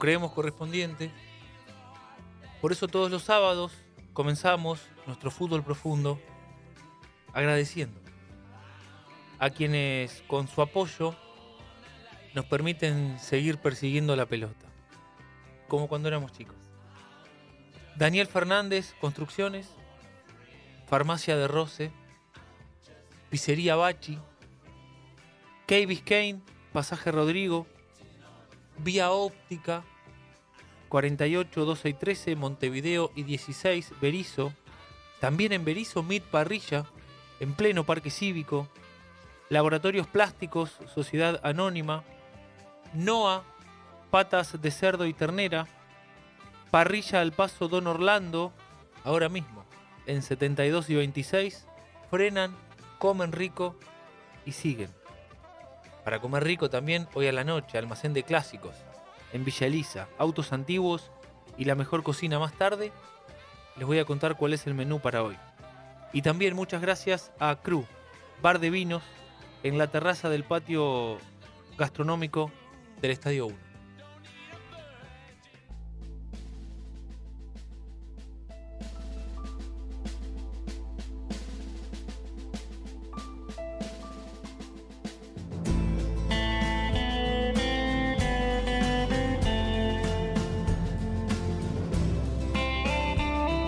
Creemos correspondiente. Por eso todos los sábados comenzamos nuestro fútbol profundo agradeciendo a quienes con su apoyo nos permiten seguir persiguiendo la pelota, como cuando éramos chicos. Daniel Fernández, Construcciones, Farmacia de Roce, Pizzería Bachi, Key Biscayne, Pasaje Rodrigo, Vía Óptica, 48, 12 y 13, Montevideo y 16, Berizo. También en Berizo, Mid Parrilla, en pleno Parque Cívico. Laboratorios Plásticos, Sociedad Anónima. NOA, Patas de Cerdo y Ternera. Parrilla al Paso Don Orlando, ahora mismo, en 72 y 26. Frenan, comen rico y siguen. Para comer rico también hoy a la noche, almacén de clásicos, en Villa Elisa, autos antiguos y la mejor cocina más tarde, les voy a contar cuál es el menú para hoy. Y también muchas gracias a Cru, bar de vinos, en la terraza del patio gastronómico del Estadio 1.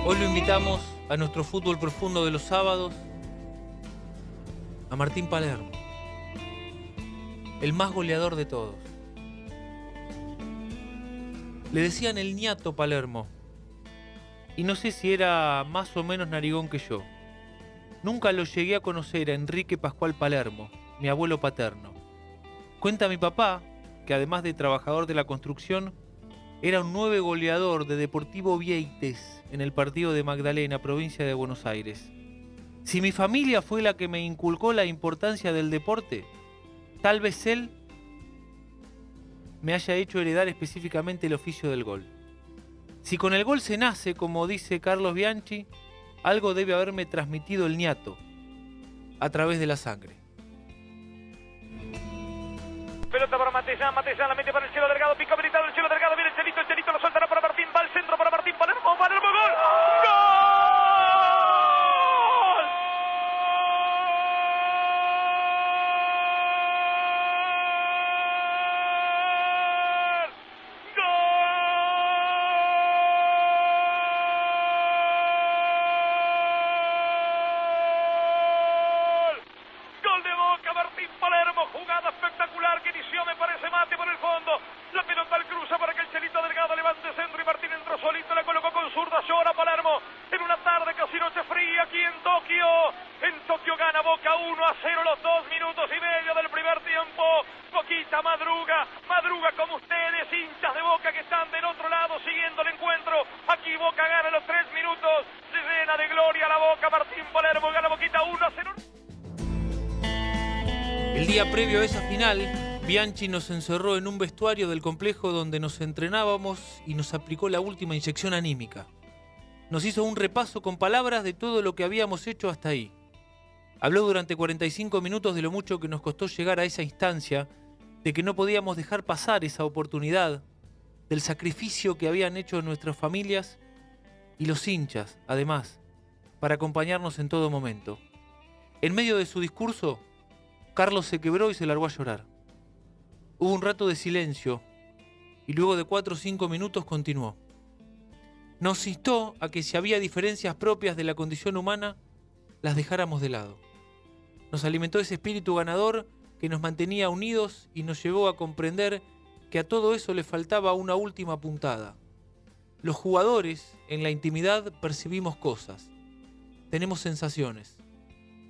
Hoy lo invitamos a nuestro fútbol profundo de los sábados, a Martín Palermo, el más goleador de todos. Le decían el ñato Palermo, y no sé si era más o menos narigón que yo. Nunca lo llegué a conocer a Enrique Pascual Palermo, mi abuelo paterno. Cuenta mi papá que además de trabajador de la construcción, era un nueve goleador de Deportivo Vieites en el partido de Magdalena, provincia de Buenos Aires. Si mi familia fue la que me inculcó la importancia del deporte, tal vez él me haya hecho heredar específicamente el oficio del gol. Si con el gol se nace, como dice Carlos Bianchi, algo debe haberme transmitido el ñato a través de la sangre. Pelota para Matellán, Matellán la mete para el cielo delgado, pica habilitado el cielo delgado, viene el chelito, el chelito lo soltará para Martín, va al centro para Martín, Palermo, Palermo, gol. ¡Gol! El día previo a esa final, Bianchi nos encerró en un vestuario del complejo donde nos entrenábamos y nos aplicó la última inyección anímica. Nos hizo un repaso con palabras de todo lo que habíamos hecho hasta ahí. Habló durante 45 minutos de lo mucho que nos costó llegar a esa instancia, de que no podíamos dejar pasar esa oportunidad, del sacrificio que habían hecho nuestras familias y los hinchas, además, para acompañarnos en todo momento. En medio de su discurso, Carlos se quebró y se largó a llorar. Hubo un rato de silencio y luego de cuatro o cinco minutos continuó. Nos instó a que si había diferencias propias de la condición humana, las dejáramos de lado. Nos alimentó ese espíritu ganador que nos mantenía unidos y nos llevó a comprender que a todo eso le faltaba una última puntada. Los jugadores, en la intimidad, percibimos cosas, tenemos sensaciones,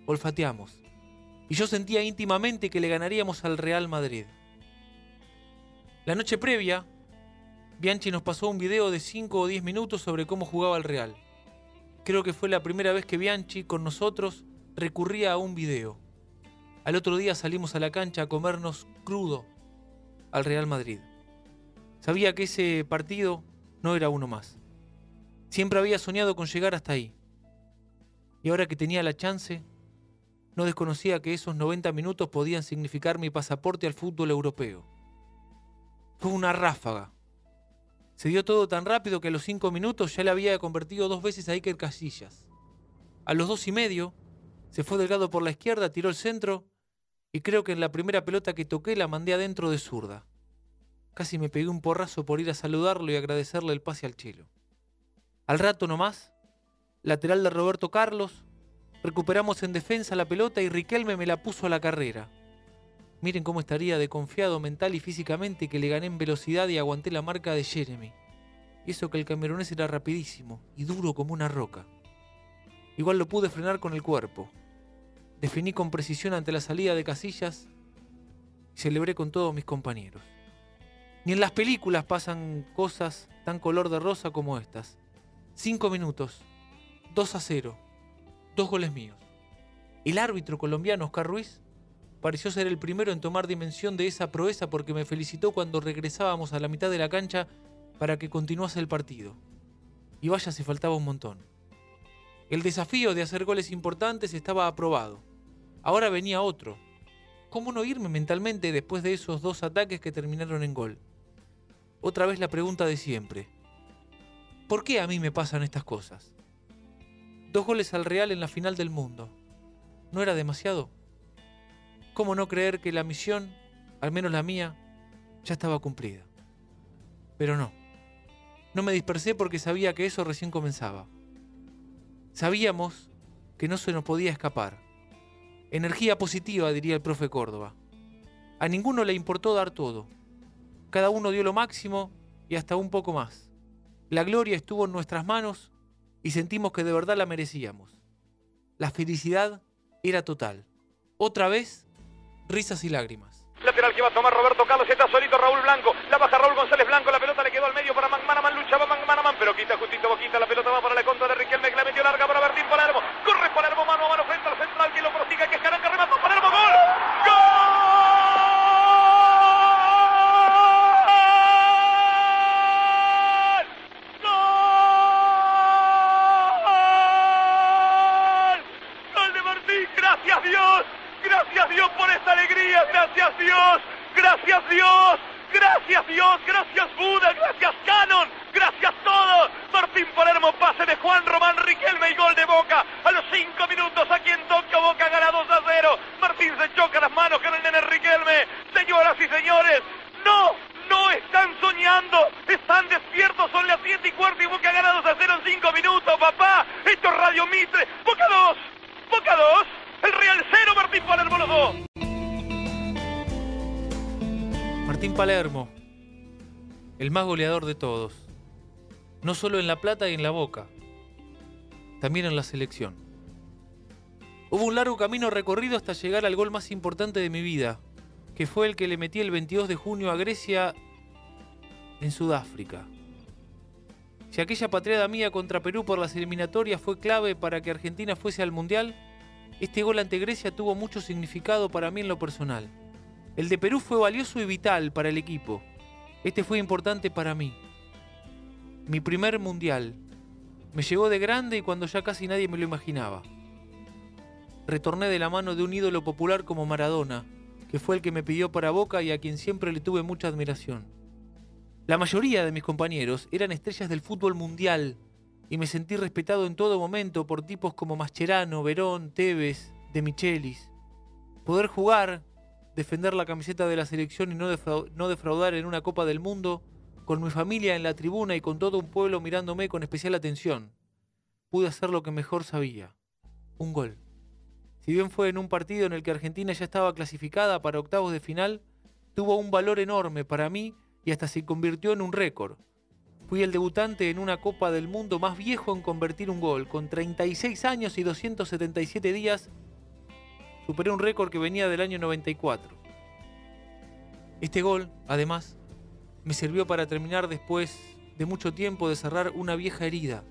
olfateamos, y yo sentía íntimamente que le ganaríamos al Real Madrid. La noche previa, Bianchi nos pasó un video de 5 o 10 minutos sobre cómo jugaba el Real. Creo que fue la primera vez que Bianchi con nosotros recurría a un video. Al otro día salimos a la cancha a comernos crudo al Real Madrid. Sabía que ese partido no era uno más. Siempre había soñado con llegar hasta ahí. Y ahora que tenía la chance, no desconocía que esos 90 minutos podían significar mi pasaporte al fútbol europeo. Fue una ráfaga. Se dio todo tan rápido que a los 5 minutos ya le había convertido dos veces a Iker Casillas. A los dos y medio, se fue delgado por la izquierda, tiró el centro y creo que en la primera pelota que toqué la mandé adentro de zurda. Casi me pegué un porrazo por ir a saludarlo y agradecerle el pase al chelo. Al rato nomás, lateral de Roberto Carlos, recuperamos en defensa la pelota y Riquelme me la puso a la carrera. Miren cómo estaría de confiado mental y físicamente que le gané en velocidad y aguanté la marca de Jeremy. Y eso que el camerunés era rapidísimo y duro como una roca. Igual lo pude frenar con el cuerpo. Definí con precisión ante la salida de Casillas y celebré con todos mis compañeros. Ni en las películas pasan cosas tan color de rosa como estas. Cinco minutos, 2 a 0, dos goles míos. El árbitro colombiano Oscar Ruiz pareció ser el primero en tomar dimensión de esa proeza porque me felicitó cuando regresábamos a la mitad de la cancha para que continuase el partido. Y vaya si faltaba un montón. El desafío de hacer goles importantes estaba aprobado. Ahora venía otro. ¿Cómo no irme mentalmente después de esos dos ataques que terminaron en gol? Otra vez la pregunta de siempre. ¿Por qué a mí me pasan estas cosas? Dos goles al Real en la final del mundo. ¿No era demasiado? ¿Cómo no creer que la misión, al menos la mía, ya estaba cumplida? Pero no. No me dispersé porque sabía que eso recién comenzaba. Sabíamos que no se nos podía escapar. Energía positiva, diría el profe Córdoba. A ninguno le importó dar todo. Cada uno dio lo máximo y hasta un poco más. La gloria estuvo en nuestras manos y sentimos que de verdad la merecíamos. La felicidad era total. Otra vez, risas y lágrimas. Lateral que va a tomar Roberto Carlos, está solito Raúl Blanco, la baja Raúl González Blanco, la pelota le quedó al medio para Manaman, luchaba Manaman, pero quita justito Boquita, la pelota va para la contra de Riquelme, que la metió larga para Bertín Palermo ¡Gracias Dios! ¡Gracias Dios por esta alegría! ¡Gracias Dios! ¡Gracias Dios! ¡Gracias Dios! ¡Gracias Buda! ¡Gracias Canon! ¡Gracias todo! Martín Palermo, pase de Juan Román Riquelme y gol de Boca. A los cinco minutos aquí en Tokio, Boca gana 2 a 0. Martín se choca las manos con el nene Riquelme. Señoras y señores, no, no están soñando. Están despiertos, son las 7 y cuarto y Boca gana 2 a 0 en 5 minutos, papá. Esto es Radio Mitre. Boca 2, Boca 2. El Real 0, Martín Palermo los 2. Martín Palermo, el más goleador de todos. No solo en La Plata y en La Boca, también en la selección. Hubo un largo camino recorrido hasta llegar al gol más importante de mi vida, que fue el que le metí el 22 de junio a Grecia en Sudáfrica. Si aquella patriada mía contra Perú por las eliminatorias fue clave para que Argentina fuese al Mundial, este gol ante Grecia tuvo mucho significado para mí en lo personal. El de Perú fue valioso y vital para el equipo. Este fue importante para mí. Mi primer Mundial. Me llegó de grande y cuando ya casi nadie me lo imaginaba. Retorné de la mano de un ídolo popular como Maradona, que fue el que me pidió para Boca y a quien siempre le tuve mucha admiración. La mayoría de mis compañeros eran estrellas del fútbol mundial y me sentí respetado en todo momento por tipos como Mascherano, Verón, Tevez, De Michelis. Poder jugar, defender la camiseta de la selección y no, no defraudar en una Copa del Mundo, con mi familia en la tribuna y con todo un pueblo mirándome con especial atención. Pude hacer lo que mejor sabía, un gol. Si bien fue en un partido en el que Argentina ya estaba clasificada para octavos de final, tuvo un valor enorme para mí y hasta se convirtió en un récord. Fui el debutante en una Copa del Mundo más viejo en convertir un gol. Con 36 años y 277 días, superé un récord que venía del año 94. Este gol, además, me sirvió para terminar después de mucho tiempo de cerrar una vieja herida.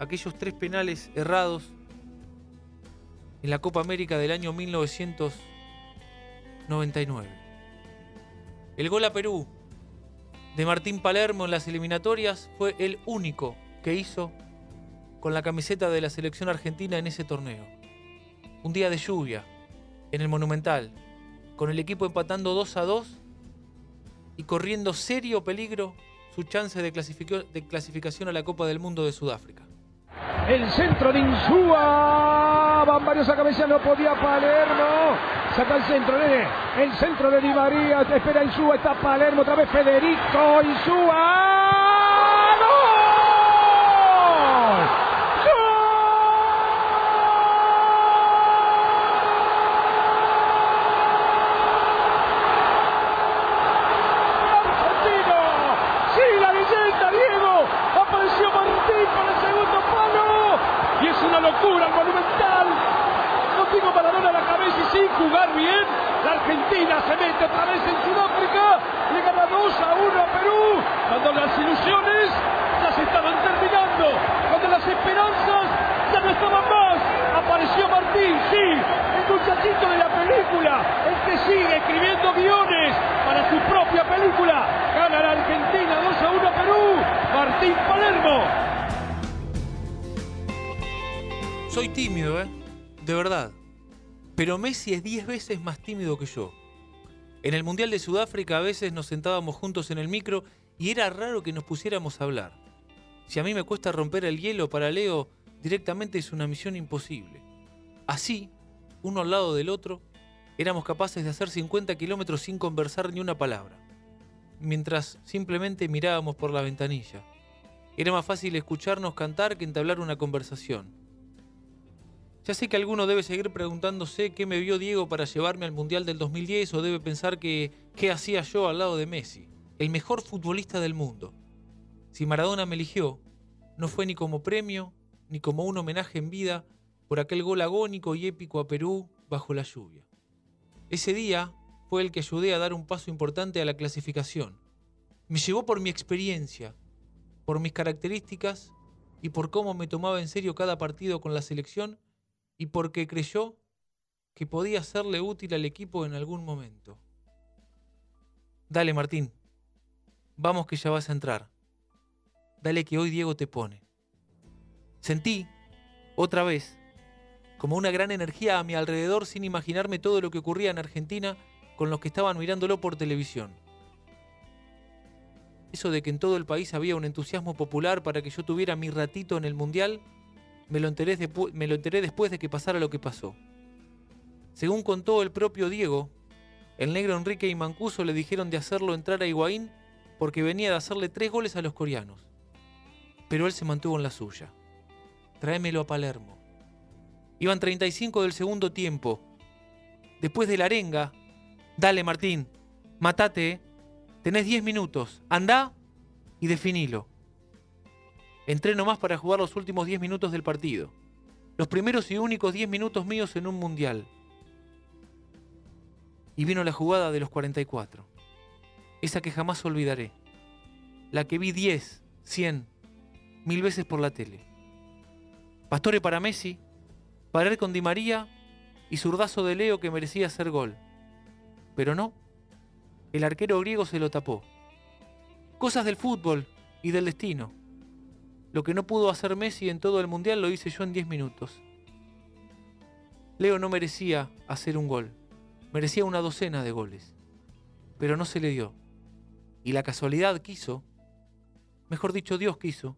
Aquellos tres penales errados en la Copa América del año 1999. El gol a Perú de Martín Palermo en las eliminatorias fue el único que hizo con la camiseta de la selección argentina en ese torneo. Un día de lluvia, en el Monumental, con el equipo empatando 2 a 2 y corriendo serio peligro su chance de, clasificación a la Copa del Mundo de Sudáfrica. El centro de Insúa. Van varios a cabeza, no podía Palermo. Saca el centro, nene. El centro de Di María. Espera Insúa. Está Palermo. Otra vez Federico. Insúa. ¡Gol! Argentino. Sí, la leyenda, Diego. Apareció Martín para el segundo palo. Y es una locura el monumental. Contigo Maradona a la cabeza y sin jugar bien. La Argentina se mete otra vez en Sudáfrica. Le gana 2 a 1 a Perú. Cuando las ilusiones ya se estaban terminando. Cuando las esperanzas ya no estaban más. Apareció Martín, sí. El muchachito de la película. El que sigue escribiendo guiones para su propia película. Gana la Argentina 2 a 1 a Perú. Martín Palermo. Soy tímido, ¿eh? De verdad. Pero Messi es 10 veces más tímido que yo. En el Mundial de Sudáfrica a veces nos sentábamos juntos en el micro y era raro que nos pusiéramos a hablar. Si a mí me cuesta romper el hielo para Leo, directamente es una misión imposible. Así, uno al lado del otro, éramos capaces de hacer 50 kilómetros sin conversar ni una palabra, mientras simplemente mirábamos por la ventanilla. Era más fácil escucharnos cantar que entablar una conversación. Ya sé que alguno debe seguir preguntándose qué me vio Diego para llevarme al Mundial del 2010 o debe pensar que qué hacía yo al lado de Messi, el mejor futbolista del mundo. Si Maradona me eligió, no fue ni como premio ni como un homenaje en vida por aquel gol agónico y épico a Perú bajo la lluvia. Ese día fue el que ayudé a dar un paso importante a la clasificación. Me llevó por mi experiencia, por mis características y por cómo me tomaba en serio cada partido con la selección y porque creyó que podía serle útil al equipo en algún momento. Dale, Martín. Vamos que ya vas a entrar. Dale que hoy Diego te pone. Sentí, otra vez, como una gran energía a mi alrededor sin imaginarme todo lo que ocurría en Argentina con los que estaban mirándolo por televisión. Eso de que en todo el país había un entusiasmo popular para que yo tuviera mi ratito en el Mundial, me lo enteré, me lo enteré después de que pasara lo que pasó. Según contó el propio Diego, el negro Enrique y Mancuso le dijeron de hacerlo entrar a Higuaín porque venía de hacerle tres goles a los coreanos. Pero él se mantuvo en la suya. Tráemelo a Palermo. Iban 35 del segundo tiempo. Después de la arenga, dale Martín, matate, eh. tenés 10 minutos, andá y definilo. Entré nomás para jugar los últimos 10 minutos del partido. Los primeros y únicos 10 minutos míos en un mundial. Y vino la jugada de los 44. Esa que jamás olvidaré. La que vi 10, 100, mil veces por la tele. Pastore para Messi, pared con Di María y zurdazo de Leo que merecía hacer gol. Pero no, el arquero griego se lo tapó. Cosas del fútbol y del destino. Lo que no pudo hacer Messi en todo el mundial lo hice yo en 10 minutos. Leo no merecía hacer un gol, merecía una docena de goles, pero no se le dio. Y la casualidad quiso, mejor dicho Dios quiso,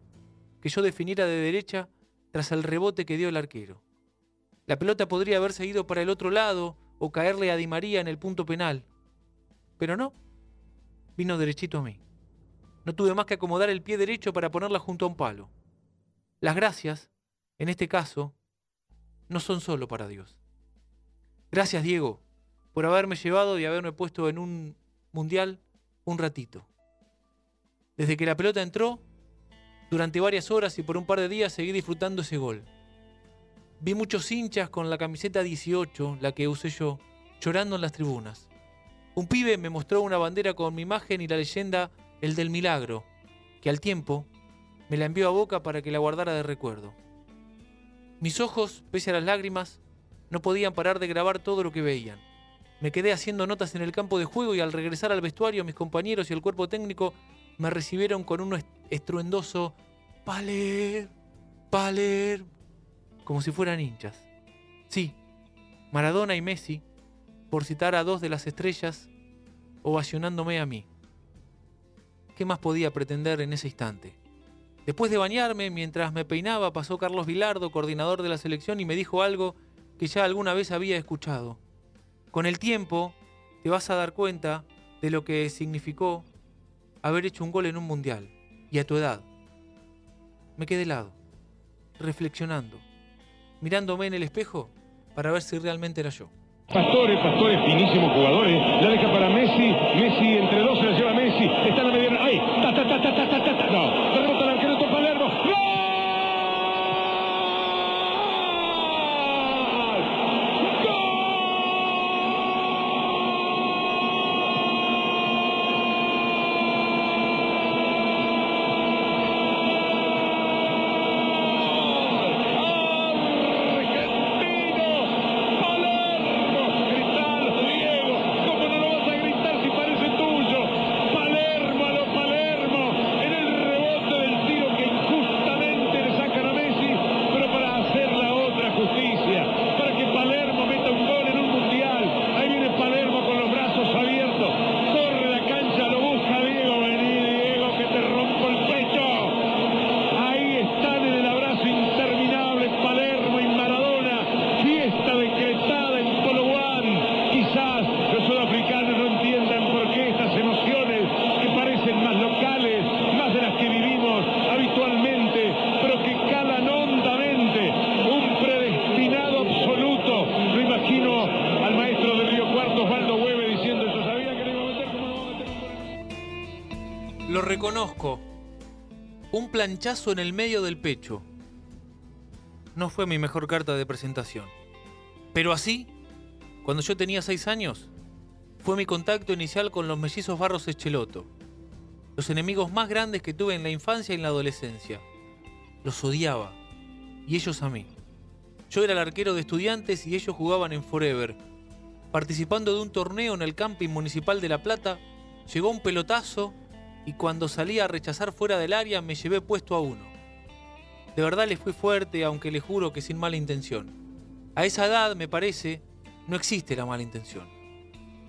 que yo definiera de derecha tras el rebote que dio el arquero. La pelota podría haberse ido para el otro lado o caerle a Di María en el punto penal, pero no, vino derechito a mí. No tuve más que acomodar el pie derecho para ponerla junto a un palo. Las gracias, en este caso, no son solo para Dios. Gracias, Diego, por haberme llevado y haberme puesto en un mundial un ratito. Desde que la pelota entró, durante varias horas y por un par de días seguí disfrutando ese gol. Vi muchos hinchas con la camiseta 18, la que usé yo, llorando en las tribunas. Un pibe me mostró una bandera con mi imagen y la leyenda el del milagro, que al tiempo me la envió a boca para que la guardara de recuerdo. Mis ojos, pese a las lágrimas, no podían parar de grabar todo lo que veían. Me quedé haciendo notas en el campo de juego y al regresar al vestuario mis compañeros y el cuerpo técnico me recibieron con un estruendoso Paler, Paler, como si fueran hinchas. Sí, Maradona y Messi, por citar a dos de las estrellas, ovacionándome a mí. ¿Qué más podía pretender en ese instante? Después de bañarme, mientras me peinaba, pasó Carlos Vilardo, coordinador de la selección, y me dijo algo que ya alguna vez había escuchado. Con el tiempo te vas a dar cuenta de lo que significó haber hecho un gol en un mundial. Y a tu edad. Me quedé helado, reflexionando, mirándome en el espejo para ver si realmente era yo. Pastore, Pastore, finísimo jugador. eh. La deja para Messi. Messi entre dos se la lleva Messi. Está en la mediana. ¡Ay! ¡Ta, ta, ta, ta, ta, ta, ta, ta! No. Derrota al arquero de Palermo. ¡Gol! Argentino, Palermo, gritalo Diego, ¿cómo no lo vas a gritar si parece tuyo? Palermo a lo Palermo, en el rebote del tiro que injustamente le sacan a Messi, pero para hacer la otra justicia, para que Palermo meta un gol en un mundial, ahí viene Palermo con los brazos abiertos, corre la cancha, lo busca Diego, vení Diego que te rompo el pecho. Ahí están en el abrazo interminable Palermo y Maradona. Fiesta decretada en Polowan. Quizás los sudafricanos no entiendan por qué estas emociones que parecen más locales, más de las que vivimos habitualmente, pero que calan hondamente. Un predestinado absoluto. Lo imagino al maestro del Río Cuarto, Osvaldo Hueve, diciendo yo sabía que le iba a meter como no va a meter un gol". Lo reconozco. Un planchazo en el medio del pecho. No fue mi mejor carta de presentación. Pero así, cuando yo tenía seis años, fue mi contacto inicial con los mellizos Barros Echeloto. Los enemigos más grandes que tuve en la infancia y en la adolescencia. Los odiaba. Y ellos a mí. Yo era el arquero de estudiantes y ellos jugaban en Forever. Participando de un torneo en el camping municipal de La Plata, llegó un pelotazo y cuando salí a rechazar fuera del área me llevé puesto a uno. De verdad les fui fuerte, aunque les juro que sin mala intención. A esa edad, me parece, no existe la mala intención.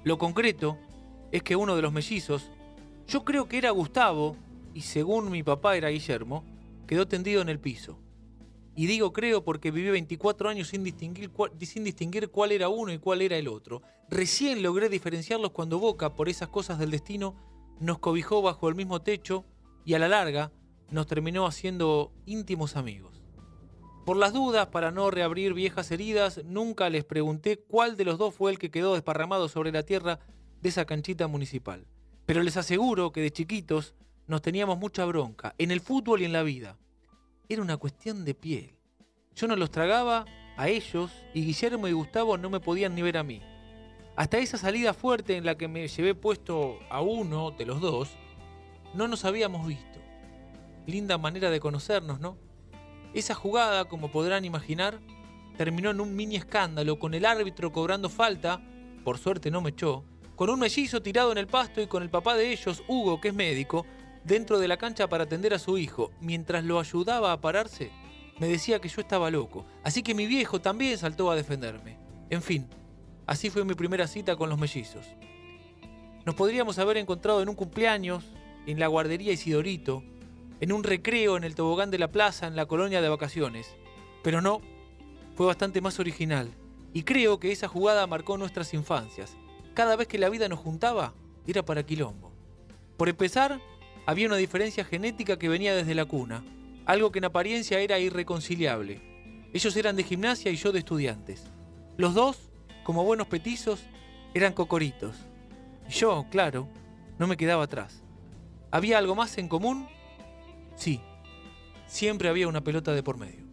Lo concreto es que uno de los mellizos, yo creo que era Gustavo, y según mi papá era Guillermo, quedó tendido en el piso. Y digo creo porque viví 24 años sin distinguir, sin distinguir cuál era uno y cuál era el otro. Recién logré diferenciarlos cuando Boca, por esas cosas del destino, nos cobijó bajo el mismo techo y a la larga nos terminó haciendo íntimos amigos. Por las dudas, para no reabrir viejas heridas, nunca les pregunté cuál de los dos fue el que quedó desparramado sobre la tierra de esa canchita municipal. Pero les aseguro que de chiquitos nos teníamos mucha bronca, en el fútbol y en la vida. era una cuestión de piel. Yo no los tragaba a ellos y Guillermo y Gustavo no me podían ni ver a mí. Hasta esa salida fuerte en la que me llevé puesto a uno de los dos, no nos habíamos visto. Linda manera de conocernos, ¿no? Esa jugada, como podrán imaginar, terminó en un mini escándalo con el árbitro cobrando falta, por suerte no me echó, con un mellizo tirado en el pasto y con el papá de ellos, Hugo, que es médico, dentro de la cancha para atender a su hijo. Mientras lo ayudaba a pararse, me decía que yo estaba loco, así que mi viejo también saltó a defenderme. En fin, así fue mi primera cita con los mellizos. Nos podríamos haber encontrado en un cumpleaños, en la guardería Isidorito, en un recreo en el tobogán de la plaza en la colonia de vacaciones. Pero no, fue bastante más original. Y creo que esa jugada marcó nuestras infancias. Cada vez que la vida nos juntaba, era para quilombo. Por empezar, había una diferencia genética que venía desde la cuna, algo que en apariencia era irreconciliable. Ellos eran de gimnasia y yo de estudiantes. Los dos, como buenos petizos, eran cocoritos. Y yo, claro, no me quedaba atrás. ¿Había algo más en común? Sí, siempre había una pelota de por medio.